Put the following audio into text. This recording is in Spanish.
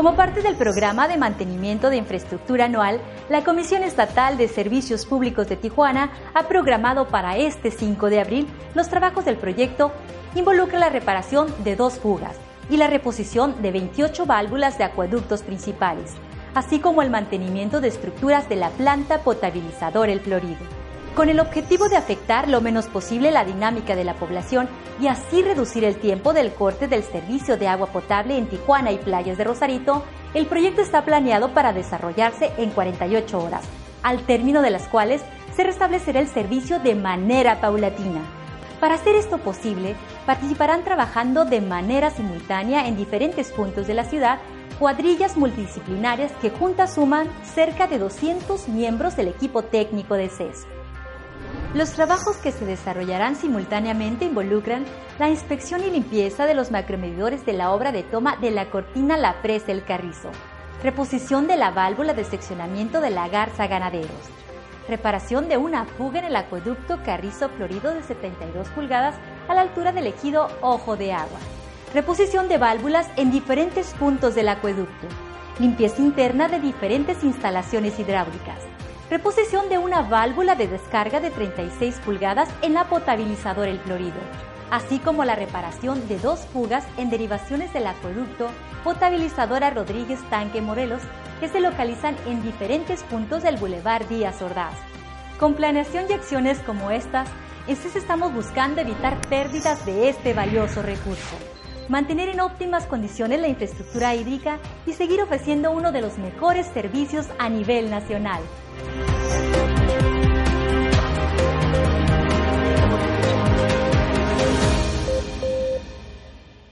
Como parte del programa de mantenimiento de infraestructura anual, la Comisión Estatal de Servicios Públicos de Tijuana ha programado para este 5 de abril los trabajos del proyecto involucra la reparación de dos fugas y la reposición de 28 válvulas de acueductos principales, así como el mantenimiento de estructuras de la planta potabilizadora El Florido con el objetivo de afectar lo menos posible la dinámica de la población y así reducir el tiempo del corte del servicio de agua potable en Tijuana y playas de Rosarito, el proyecto está planeado para desarrollarse en 48 horas, al término de las cuales se restablecerá el servicio de manera paulatina. Para hacer esto posible, participarán trabajando de manera simultánea en diferentes puntos de la ciudad cuadrillas multidisciplinarias que juntas suman cerca de 200 miembros del equipo técnico de CES. Los trabajos que se desarrollarán simultáneamente involucran la inspección y limpieza de los macromedidores de la obra de toma de la cortina La Presa El Carrizo, reposición de la válvula de seccionamiento de la Garza Ganaderos, reparación de una fuga en el acueducto Carrizo Florido de 72 pulgadas a la altura del ejido Ojo de Agua, reposición de válvulas en diferentes puntos del acueducto, limpieza interna de diferentes instalaciones hidráulicas, reposición de una válvula de descarga de 36 pulgadas en la potabilizador El Florido, así como la reparación de dos fugas en derivaciones del acueducto potabilizadora Rodríguez Tanque Morelos, que se localizan en diferentes puntos del Boulevard Díaz Ordaz. Con planeación y acciones como estas, en estamos buscando evitar pérdidas de este valioso recurso, mantener en óptimas condiciones la infraestructura hídrica y seguir ofreciendo uno de los mejores servicios a nivel nacional.